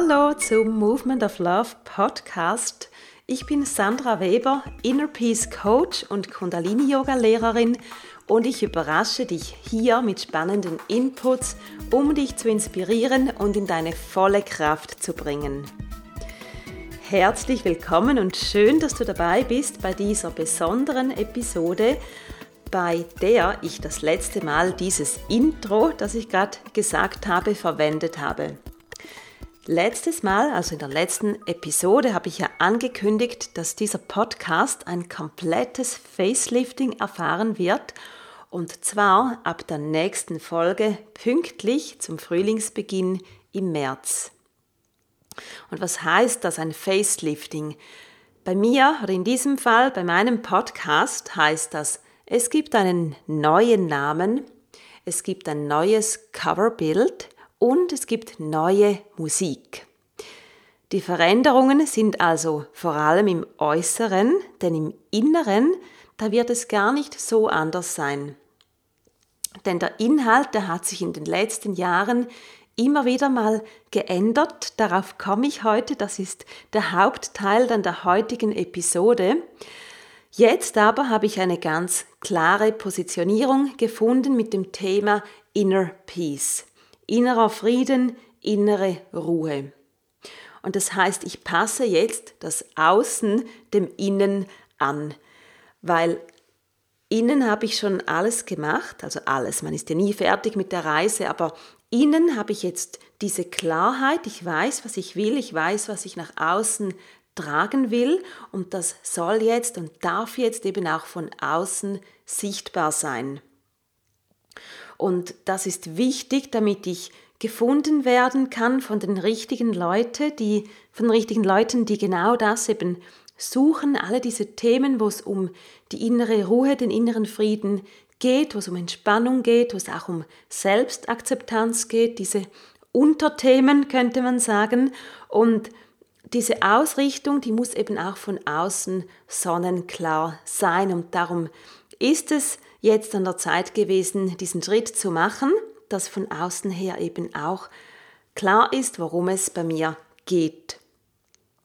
Hallo zum Movement of Love Podcast. Ich bin Sandra Weber, Inner Peace Coach und Kundalini Yoga Lehrerin und ich überrasche dich hier mit spannenden Inputs, um dich zu inspirieren und in deine volle Kraft zu bringen. Herzlich willkommen und schön, dass du dabei bist bei dieser besonderen Episode, bei der ich das letzte Mal dieses Intro, das ich gerade gesagt habe, verwendet habe. Letztes Mal, also in der letzten Episode, habe ich ja angekündigt, dass dieser Podcast ein komplettes Facelifting erfahren wird und zwar ab der nächsten Folge pünktlich zum Frühlingsbeginn im März. Und was heißt das, ein Facelifting? Bei mir oder in diesem Fall bei meinem Podcast heißt das, es gibt einen neuen Namen, es gibt ein neues Coverbild und es gibt neue Musik. Die Veränderungen sind also vor allem im Äußeren, denn im Inneren, da wird es gar nicht so anders sein. Denn der Inhalt, der hat sich in den letzten Jahren immer wieder mal geändert. Darauf komme ich heute. Das ist der Hauptteil dann der heutigen Episode. Jetzt aber habe ich eine ganz klare Positionierung gefunden mit dem Thema Inner Peace innerer Frieden, innere Ruhe. Und das heißt, ich passe jetzt das Außen dem Innen an, weil innen habe ich schon alles gemacht, also alles, man ist ja nie fertig mit der Reise, aber innen habe ich jetzt diese Klarheit, ich weiß, was ich will, ich weiß, was ich nach außen tragen will und das soll jetzt und darf jetzt eben auch von außen sichtbar sein. Und das ist wichtig, damit ich gefunden werden kann von den richtigen Leuten, die, von den richtigen Leuten, die genau das eben suchen, alle diese Themen, wo es um die innere Ruhe, den inneren Frieden geht, wo es um Entspannung geht, wo es auch um Selbstakzeptanz geht, diese Unterthemen könnte man sagen. Und diese Ausrichtung, die muss eben auch von außen sonnenklar sein. Und darum ist es jetzt an der Zeit gewesen, diesen Schritt zu machen, dass von außen her eben auch klar ist, worum es bei mir geht.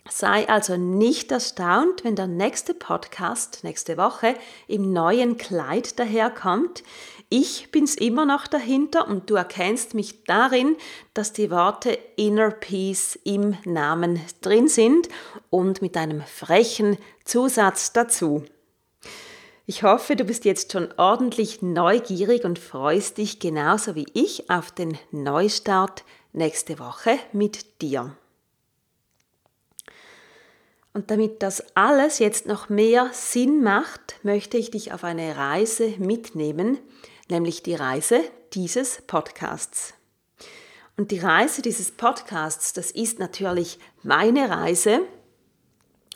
Sei also nicht erstaunt, wenn der nächste Podcast nächste Woche im neuen Kleid daherkommt. Ich bin's immer noch dahinter und du erkennst mich darin, dass die Worte Inner Peace im Namen drin sind und mit einem frechen Zusatz dazu. Ich hoffe, du bist jetzt schon ordentlich neugierig und freust dich genauso wie ich auf den Neustart nächste Woche mit dir. Und damit das alles jetzt noch mehr Sinn macht, möchte ich dich auf eine Reise mitnehmen, nämlich die Reise dieses Podcasts. Und die Reise dieses Podcasts, das ist natürlich meine Reise,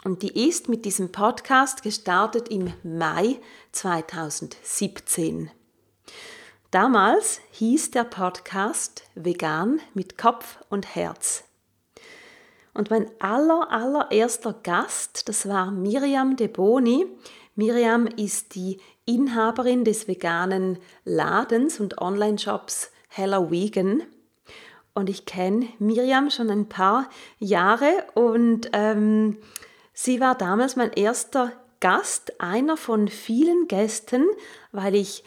und die ist mit diesem Podcast gestartet im Mai 2017. Damals hieß der Podcast Vegan mit Kopf und Herz. Und mein aller, allererster Gast, das war Miriam De Boni. Miriam ist die Inhaberin des veganen Ladens und Online-Shops Hello Vegan. Und ich kenne Miriam schon ein paar Jahre und ähm, Sie war damals mein erster Gast, einer von vielen Gästen, weil ich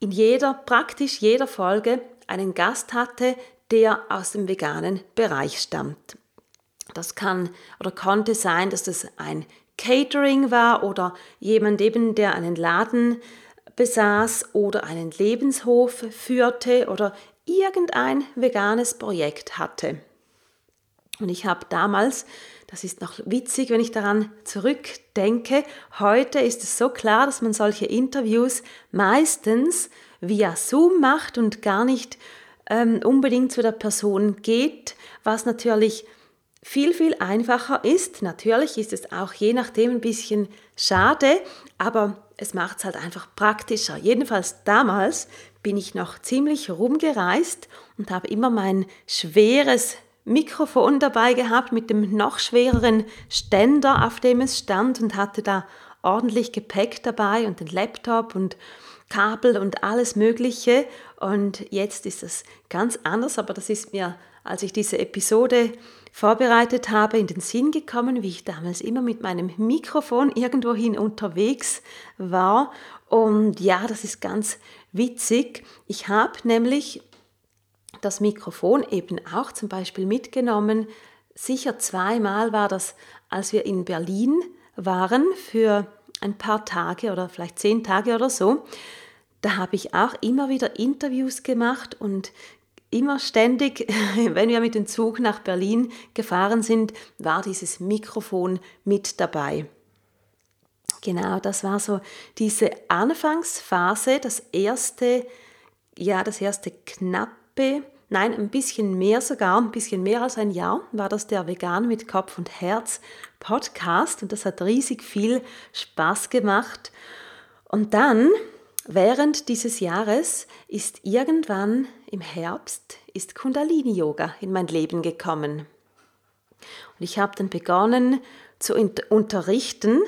in jeder, praktisch jeder Folge einen Gast hatte, der aus dem veganen Bereich stammt. Das kann oder konnte sein, dass das ein Catering war oder jemand eben, der einen Laden besaß oder einen Lebenshof führte oder irgendein veganes Projekt hatte. Und ich habe damals das ist noch witzig, wenn ich daran zurückdenke. Heute ist es so klar, dass man solche Interviews meistens via Zoom macht und gar nicht ähm, unbedingt zu der Person geht, was natürlich viel, viel einfacher ist. Natürlich ist es auch je nachdem ein bisschen schade, aber es macht es halt einfach praktischer. Jedenfalls damals bin ich noch ziemlich rumgereist und habe immer mein schweres Mikrofon dabei gehabt mit dem noch schwereren Ständer, auf dem es stand und hatte da ordentlich Gepäck dabei und den Laptop und Kabel und alles Mögliche. Und jetzt ist es ganz anders, aber das ist mir, als ich diese Episode vorbereitet habe, in den Sinn gekommen, wie ich damals immer mit meinem Mikrofon irgendwohin unterwegs war. Und ja, das ist ganz witzig. Ich habe nämlich das Mikrofon eben auch zum Beispiel mitgenommen. Sicher zweimal war das, als wir in Berlin waren für ein paar Tage oder vielleicht zehn Tage oder so. Da habe ich auch immer wieder Interviews gemacht und immer ständig, wenn wir mit dem Zug nach Berlin gefahren sind, war dieses Mikrofon mit dabei. Genau, das war so diese Anfangsphase, das erste, ja, das erste knappe, nein, ein bisschen mehr sogar, ein bisschen mehr als ein Jahr war das der Vegan mit Kopf und Herz Podcast und das hat riesig viel Spaß gemacht. Und dann Während dieses Jahres ist irgendwann im Herbst ist Kundalini Yoga in mein Leben gekommen. Und ich habe dann begonnen zu unterrichten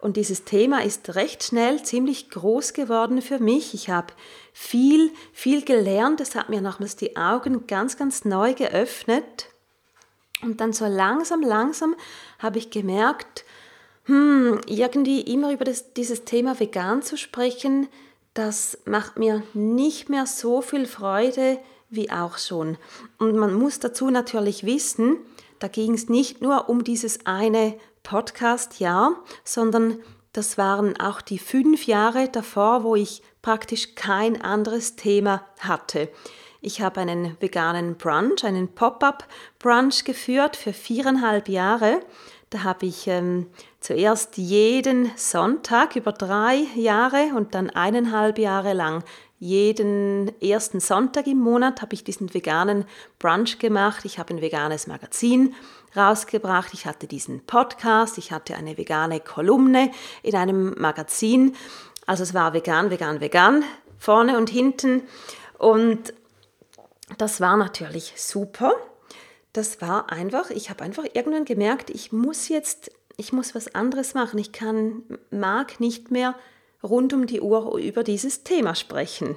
und dieses Thema ist recht schnell ziemlich groß geworden für mich. Ich habe viel, viel gelernt. Es hat mir nochmals die Augen ganz, ganz neu geöffnet. Und dann so langsam, langsam habe ich gemerkt, hm, irgendwie immer über das, dieses Thema vegan zu sprechen, das macht mir nicht mehr so viel Freude wie auch schon. Und man muss dazu natürlich wissen, da ging es nicht nur um dieses eine Podcast-Jahr, sondern das waren auch die fünf Jahre davor, wo ich praktisch kein anderes Thema hatte. Ich habe einen veganen Brunch, einen Pop-up-Brunch geführt für viereinhalb Jahre. Da habe ich ähm, zuerst jeden Sonntag über drei Jahre und dann eineinhalb Jahre lang jeden ersten Sonntag im Monat habe ich diesen veganen Brunch gemacht. Ich habe ein veganes Magazin rausgebracht. Ich hatte diesen Podcast. Ich hatte eine vegane Kolumne in einem Magazin. Also es war vegan, vegan, vegan, vorne und hinten. Und das war natürlich super. Das war einfach, ich habe einfach irgendwann gemerkt, ich muss jetzt ich muss was anderes machen. Ich kann, mag nicht mehr rund um die Uhr über dieses Thema sprechen.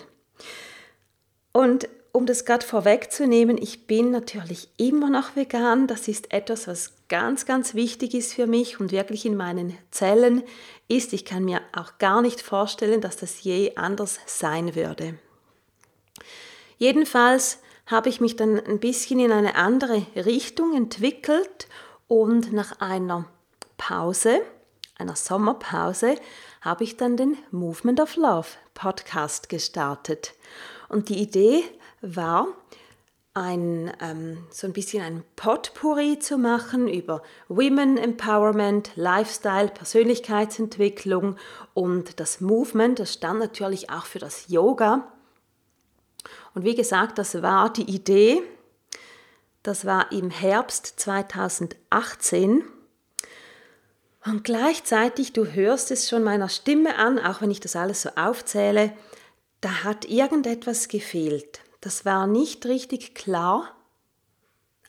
Und um das gerade vorwegzunehmen, ich bin natürlich immer noch vegan. Das ist etwas, was ganz, ganz wichtig ist für mich und wirklich in meinen Zellen ist. Ich kann mir auch gar nicht vorstellen, dass das je anders sein würde. Jedenfalls habe ich mich dann ein bisschen in eine andere Richtung entwickelt und nach einer Pause, einer Sommerpause, habe ich dann den Movement of Love Podcast gestartet. Und die Idee war, ein, ähm, so ein bisschen ein Potpourri zu machen über Women Empowerment, Lifestyle, Persönlichkeitsentwicklung und das Movement, das stand natürlich auch für das Yoga. Und wie gesagt, das war die Idee, das war im Herbst 2018 und gleichzeitig, du hörst es schon meiner Stimme an, auch wenn ich das alles so aufzähle, da hat irgendetwas gefehlt. Das war nicht richtig klar.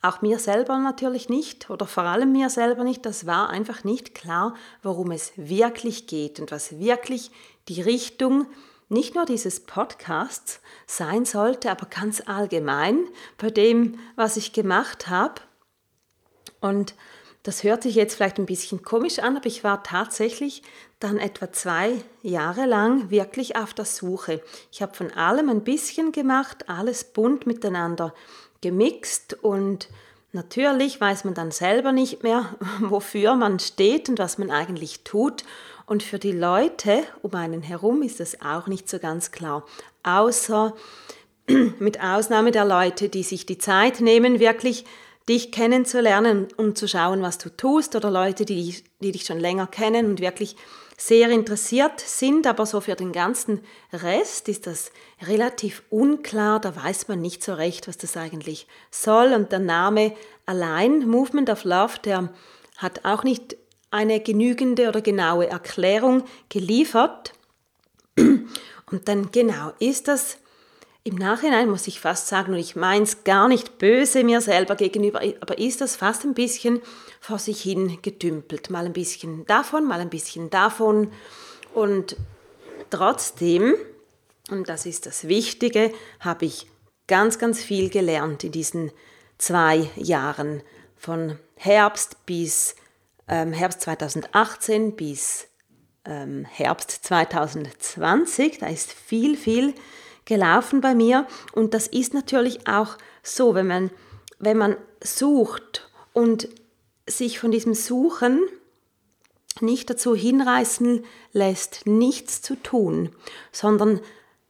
Auch mir selber natürlich nicht oder vor allem mir selber nicht. Das war einfach nicht klar, worum es wirklich geht und was wirklich die Richtung nicht nur dieses Podcasts sein sollte, aber ganz allgemein bei dem, was ich gemacht habe. Und das hört sich jetzt vielleicht ein bisschen komisch an, aber ich war tatsächlich dann etwa zwei Jahre lang wirklich auf der Suche. Ich habe von allem ein bisschen gemacht, alles bunt miteinander gemixt und natürlich weiß man dann selber nicht mehr, wofür man steht und was man eigentlich tut. Und für die Leute um einen herum ist das auch nicht so ganz klar. Außer mit Ausnahme der Leute, die sich die Zeit nehmen, wirklich dich kennenzulernen und zu schauen, was du tust oder Leute, die, die dich schon länger kennen und wirklich sehr interessiert sind, aber so für den ganzen Rest ist das relativ unklar, da weiß man nicht so recht, was das eigentlich soll und der Name allein, Movement of Love, der hat auch nicht eine genügende oder genaue Erklärung geliefert. Und dann genau ist das im Nachhinein muss ich fast sagen, und ich meine es gar nicht böse mir selber gegenüber, aber ist das fast ein bisschen vor sich hin gedümpelt. Mal ein bisschen davon, mal ein bisschen davon. Und trotzdem, und das ist das Wichtige, habe ich ganz, ganz viel gelernt in diesen zwei Jahren. Von Herbst bis ähm, Herbst 2018 bis ähm, Herbst 2020. Da ist viel, viel gelaufen bei mir. Und das ist natürlich auch so, wenn man, wenn man sucht und sich von diesem Suchen nicht dazu hinreißen lässt, nichts zu tun, sondern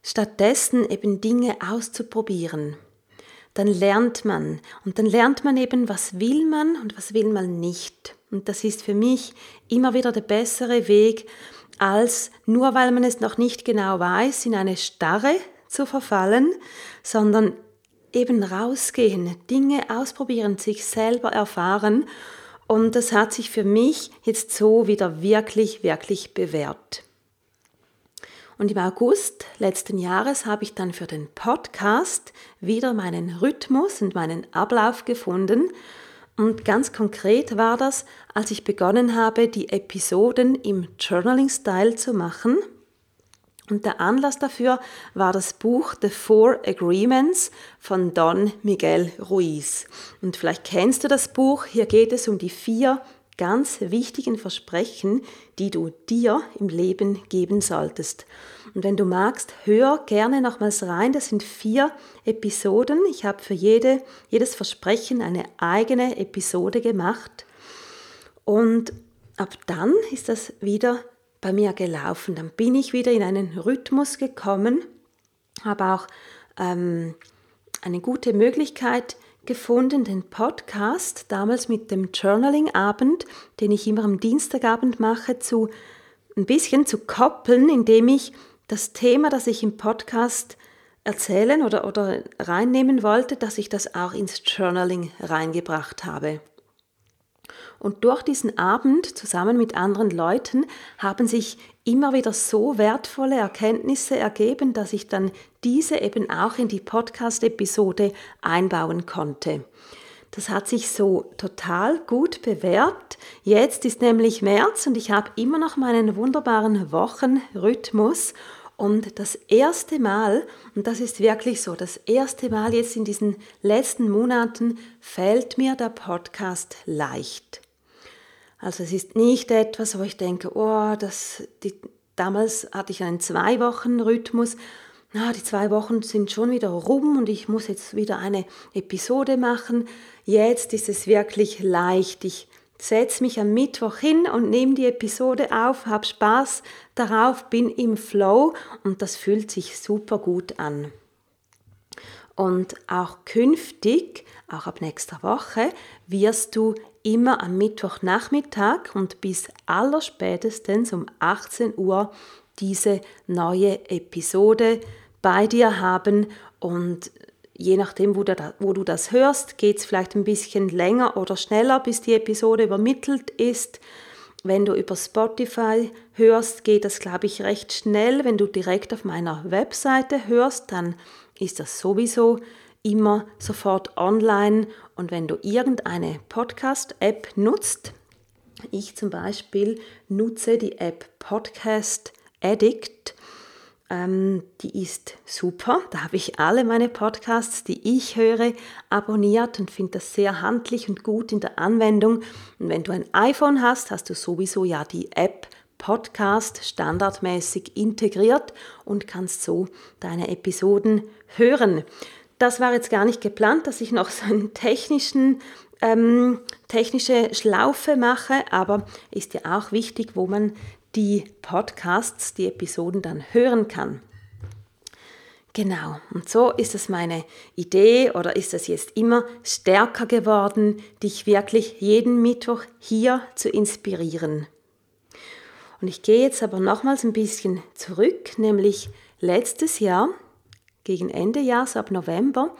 stattdessen eben Dinge auszuprobieren, dann lernt man und dann lernt man eben, was will man und was will man nicht. Und das ist für mich immer wieder der bessere Weg, als nur weil man es noch nicht genau weiß, in eine Starre zu verfallen, sondern eben rausgehen, Dinge ausprobieren, sich selber erfahren. Und das hat sich für mich jetzt so wieder wirklich, wirklich bewährt. Und im August letzten Jahres habe ich dann für den Podcast wieder meinen Rhythmus und meinen Ablauf gefunden. Und ganz konkret war das, als ich begonnen habe, die Episoden im Journaling-Style zu machen – und der Anlass dafür war das Buch The Four Agreements von Don Miguel Ruiz. Und vielleicht kennst du das Buch. Hier geht es um die vier ganz wichtigen Versprechen, die du dir im Leben geben solltest. Und wenn du magst, hör gerne nochmals rein. Das sind vier Episoden. Ich habe für jede, jedes Versprechen eine eigene Episode gemacht. Und ab dann ist das wieder bei mir gelaufen. Dann bin ich wieder in einen Rhythmus gekommen, habe auch ähm, eine gute Möglichkeit gefunden, den Podcast damals mit dem Journaling-Abend, den ich immer am Dienstagabend mache, zu ein bisschen zu koppeln, indem ich das Thema, das ich im Podcast erzählen oder, oder reinnehmen wollte, dass ich das auch ins Journaling reingebracht habe. Und durch diesen Abend zusammen mit anderen Leuten haben sich immer wieder so wertvolle Erkenntnisse ergeben, dass ich dann diese eben auch in die Podcast-Episode einbauen konnte. Das hat sich so total gut bewährt. Jetzt ist nämlich März und ich habe immer noch meinen wunderbaren Wochenrhythmus. Und das erste Mal, und das ist wirklich so, das erste Mal jetzt in diesen letzten Monaten fällt mir der Podcast leicht. Also es ist nicht etwas, wo ich denke, oh, das, die, damals hatte ich einen zwei Wochen Rhythmus. Na, die zwei Wochen sind schon wieder rum und ich muss jetzt wieder eine Episode machen. Jetzt ist es wirklich leicht. Ich setze mich am Mittwoch hin und nehme die Episode auf, habe Spaß darauf, bin im Flow und das fühlt sich super gut an. Und auch künftig, auch ab nächster Woche, wirst du immer am Mittwochnachmittag und bis allerspätestens um 18 Uhr diese neue Episode bei dir haben und je nachdem, wo, da, wo du das hörst, geht es vielleicht ein bisschen länger oder schneller, bis die Episode übermittelt ist. Wenn du über Spotify hörst, geht das, glaube ich, recht schnell. Wenn du direkt auf meiner Webseite hörst, dann ist das sowieso immer sofort online und wenn du irgendeine Podcast-App nutzt, ich zum Beispiel nutze die App Podcast Addict, ähm, die ist super. Da habe ich alle meine Podcasts, die ich höre, abonniert und finde das sehr handlich und gut in der Anwendung. Und wenn du ein iPhone hast, hast du sowieso ja die App Podcast standardmäßig integriert und kannst so deine Episoden hören das war jetzt gar nicht geplant, dass ich noch so eine technischen, ähm, technische Schlaufe mache, aber ist ja auch wichtig, wo man die Podcasts, die Episoden dann hören kann. Genau, und so ist es meine Idee oder ist es jetzt immer stärker geworden, dich wirklich jeden Mittwoch hier zu inspirieren. Und ich gehe jetzt aber nochmals ein bisschen zurück, nämlich letztes Jahr, gegen Ende Jahres, ab November,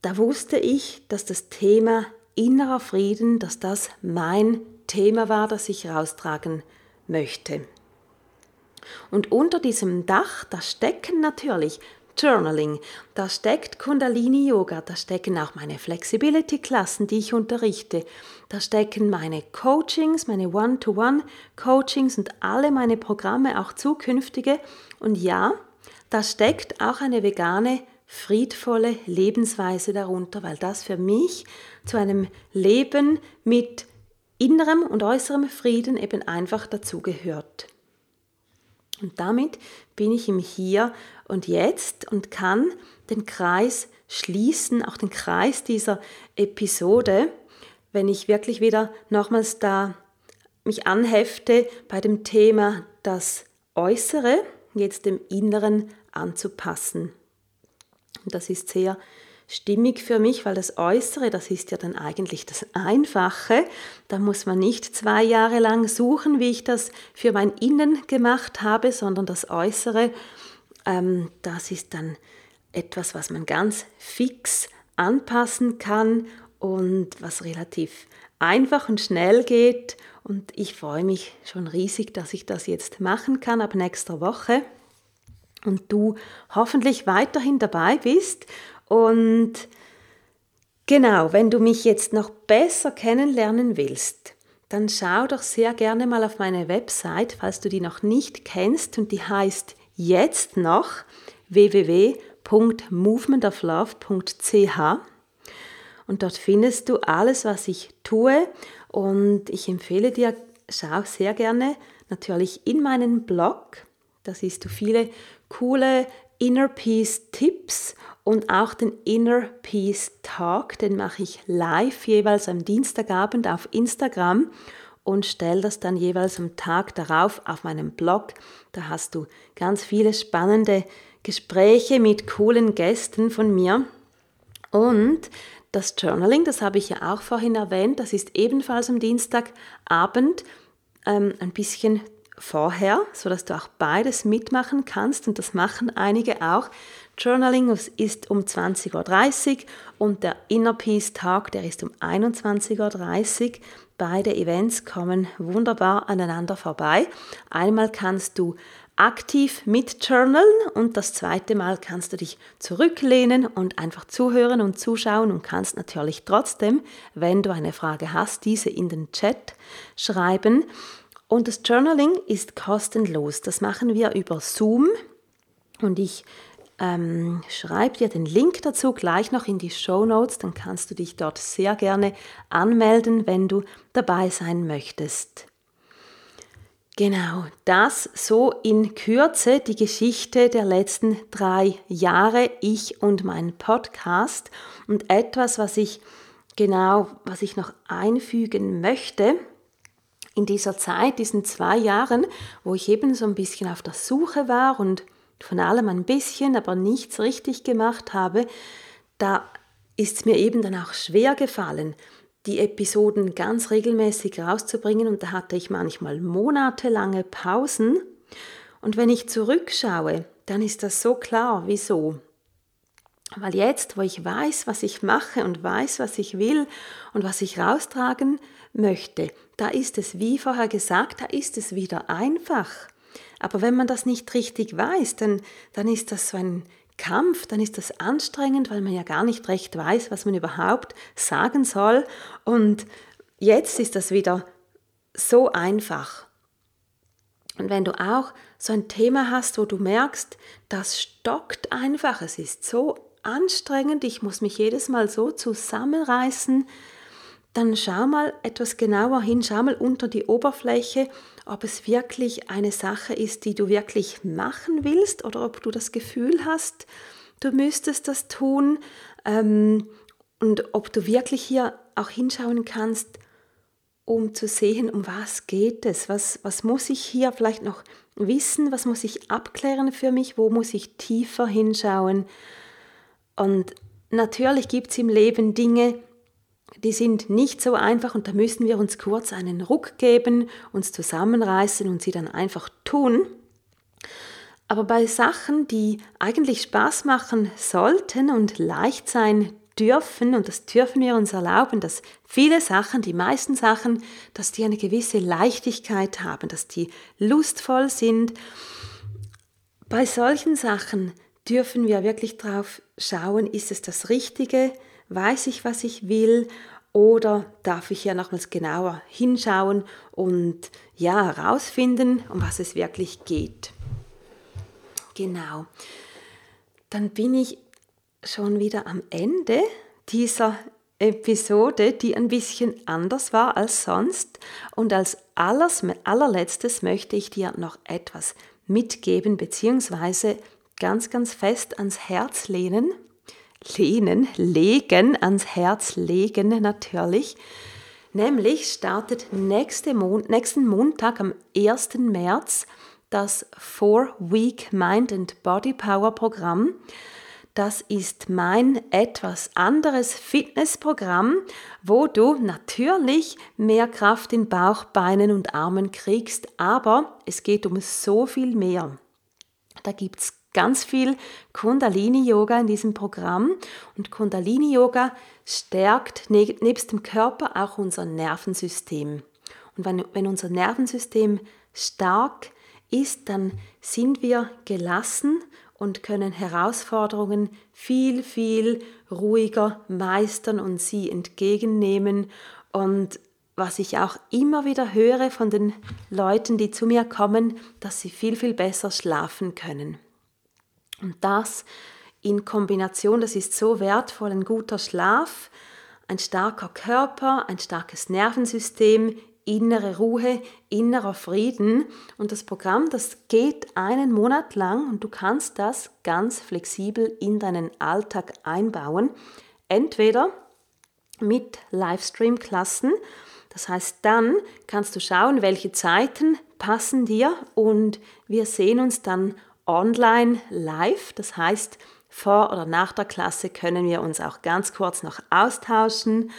da wusste ich, dass das Thema innerer Frieden, dass das mein Thema war, das ich raustragen möchte. Und unter diesem Dach, da stecken natürlich Journaling, da steckt Kundalini Yoga, da stecken auch meine Flexibility Klassen, die ich unterrichte, da stecken meine Coachings, meine One-to-One Coachings und alle meine Programme, auch zukünftige. Und ja, da steckt auch eine vegane, friedvolle Lebensweise darunter, weil das für mich zu einem Leben mit innerem und äußerem Frieden eben einfach dazugehört. Und damit bin ich im Hier und Jetzt und kann den Kreis schließen, auch den Kreis dieser Episode, wenn ich wirklich wieder nochmals da mich anhefte bei dem Thema das Äußere jetzt dem Inneren anzupassen. Und das ist sehr stimmig für mich, weil das Äußere, das ist ja dann eigentlich das Einfache. Da muss man nicht zwei Jahre lang suchen, wie ich das für mein Innen gemacht habe, sondern das Äußere, ähm, das ist dann etwas, was man ganz fix anpassen kann und was relativ einfach und schnell geht. Und ich freue mich schon riesig, dass ich das jetzt machen kann ab nächster Woche. Und du hoffentlich weiterhin dabei bist. Und genau, wenn du mich jetzt noch besser kennenlernen willst, dann schau doch sehr gerne mal auf meine Website, falls du die noch nicht kennst. Und die heißt jetzt noch www.movementoflove.ch und dort findest du alles, was ich tue. Und ich empfehle dir, schau sehr gerne natürlich in meinen Blog, da siehst du viele coole Inner Peace Tipps und auch den Inner Peace Talk, den mache ich live jeweils am Dienstagabend auf Instagram und stelle das dann jeweils am Tag darauf auf meinem Blog. Da hast du ganz viele spannende Gespräche mit coolen Gästen von mir. Und das Journaling, das habe ich ja auch vorhin erwähnt, das ist ebenfalls am Dienstagabend ähm, ein bisschen vorher, sodass du auch beides mitmachen kannst und das machen einige auch. Journaling ist um 20.30 Uhr und der Inner Peace Tag, der ist um 21.30 Uhr. Beide Events kommen wunderbar aneinander vorbei. Einmal kannst du aktiv mit journalen und das zweite Mal kannst du dich zurücklehnen und einfach zuhören und zuschauen und kannst natürlich trotzdem, wenn du eine Frage hast, diese in den Chat schreiben. Und das Journaling ist kostenlos. Das machen wir über Zoom. Und ich ähm, schreibe dir den Link dazu gleich noch in die Show Notes. Dann kannst du dich dort sehr gerne anmelden, wenn du dabei sein möchtest. Genau, das so in Kürze die Geschichte der letzten drei Jahre, ich und mein Podcast. Und etwas, was ich genau, was ich noch einfügen möchte, in dieser Zeit, diesen zwei Jahren, wo ich eben so ein bisschen auf der Suche war und von allem ein bisschen, aber nichts richtig gemacht habe, da ist es mir eben dann auch schwer gefallen, die Episoden ganz regelmäßig rauszubringen und da hatte ich manchmal monatelange Pausen. Und wenn ich zurückschaue, dann ist das so klar, wieso. Weil jetzt, wo ich weiß, was ich mache und weiß, was ich will und was ich raustragen möchte, da ist es, wie vorher gesagt, da ist es wieder einfach. Aber wenn man das nicht richtig weiß, dann, dann ist das so ein Kampf, dann ist das anstrengend, weil man ja gar nicht recht weiß, was man überhaupt sagen soll. Und jetzt ist das wieder so einfach. Und wenn du auch so ein Thema hast, wo du merkst, das stockt einfach, es ist so anstrengend, ich muss mich jedes Mal so zusammenreißen, dann schau mal etwas genauer hin, schau mal unter die Oberfläche, ob es wirklich eine Sache ist, die du wirklich machen willst oder ob du das Gefühl hast, du müsstest das tun ähm, und ob du wirklich hier auch hinschauen kannst, um zu sehen, um was geht es, was, was muss ich hier vielleicht noch wissen, was muss ich abklären für mich, wo muss ich tiefer hinschauen. Und natürlich gibt es im Leben Dinge, die sind nicht so einfach und da müssen wir uns kurz einen Ruck geben, uns zusammenreißen und sie dann einfach tun. Aber bei Sachen, die eigentlich Spaß machen sollten und leicht sein dürfen, und das dürfen wir uns erlauben, dass viele Sachen, die meisten Sachen, dass die eine gewisse Leichtigkeit haben, dass die lustvoll sind. Bei solchen Sachen dürfen wir wirklich drauf schauen, ist es das Richtige? Weiß ich, was ich will? Oder darf ich ja nochmals genauer hinschauen und ja, herausfinden, um was es wirklich geht? Genau. Dann bin ich schon wieder am Ende dieser Episode, die ein bisschen anders war als sonst. Und als alles, allerletztes möchte ich dir noch etwas mitgeben, beziehungsweise ganz, ganz fest ans Herz lehnen lehnen, legen, ans Herz legen natürlich. Nämlich startet nächste Mon nächsten Montag am 1. März das Four Week Mind and Body Power Programm. Das ist mein etwas anderes Fitnessprogramm, wo du natürlich mehr Kraft in Bauch, Beinen und Armen kriegst, aber es geht um so viel mehr. Da gibt es ganz viel Kundalini-Yoga in diesem Programm. Und Kundalini-Yoga stärkt ne-, nebst dem Körper auch unser Nervensystem. Und wenn, wenn unser Nervensystem stark ist, dann sind wir gelassen und können Herausforderungen viel, viel ruhiger meistern und sie entgegennehmen. Und was ich auch immer wieder höre von den Leuten, die zu mir kommen, dass sie viel, viel besser schlafen können. Und das in Kombination, das ist so wertvoll, ein guter Schlaf, ein starker Körper, ein starkes Nervensystem, innere Ruhe, innerer Frieden. Und das Programm, das geht einen Monat lang und du kannst das ganz flexibel in deinen Alltag einbauen. Entweder mit Livestream-Klassen, das heißt, dann kannst du schauen, welche Zeiten passen dir und wir sehen uns dann online live. Das heißt, vor oder nach der Klasse können wir uns auch ganz kurz noch austauschen.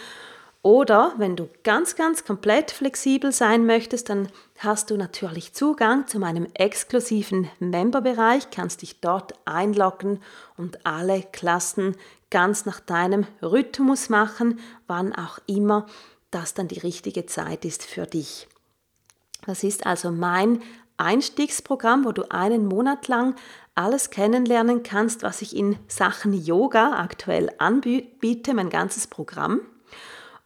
Oder wenn du ganz, ganz komplett flexibel sein möchtest, dann hast du natürlich Zugang zu meinem exklusiven Memberbereich, kannst dich dort einloggen und alle Klassen ganz nach deinem Rhythmus machen, wann auch immer das dann die richtige Zeit ist für dich. Das ist also mein Einstiegsprogramm, wo du einen Monat lang alles kennenlernen kannst, was ich in Sachen Yoga aktuell anbiete, mein ganzes Programm.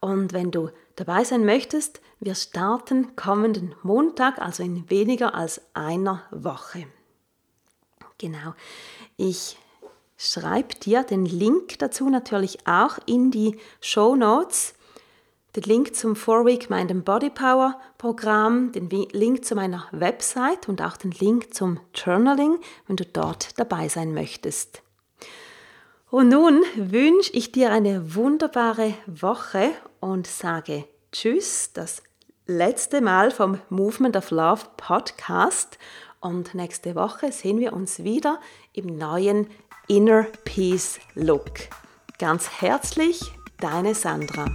Und wenn du dabei sein möchtest, wir starten kommenden Montag, also in weniger als einer Woche. Genau. Ich schreibe dir den Link dazu natürlich auch in die Show Notes den Link zum Four Week Mind and Body Power Programm, den Link zu meiner Website und auch den Link zum Journaling, wenn du dort dabei sein möchtest. Und nun wünsche ich dir eine wunderbare Woche und sage Tschüss, das letzte Mal vom Movement of Love Podcast. Und nächste Woche sehen wir uns wieder im neuen Inner Peace Look. Ganz herzlich, deine Sandra.